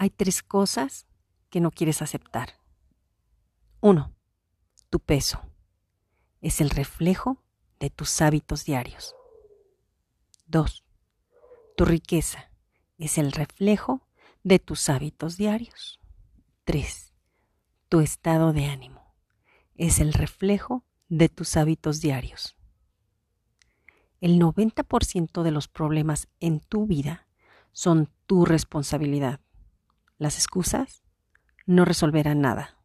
hay tres cosas que no quieres aceptar. Uno, tu peso. Es el reflejo de tus hábitos diarios. Dos, tu riqueza. Es el reflejo de tus hábitos diarios. Tres, tu estado de ánimo. Es el reflejo de tus hábitos diarios. El 90% de los problemas en tu vida son tu responsabilidad. Las excusas no resolverán nada.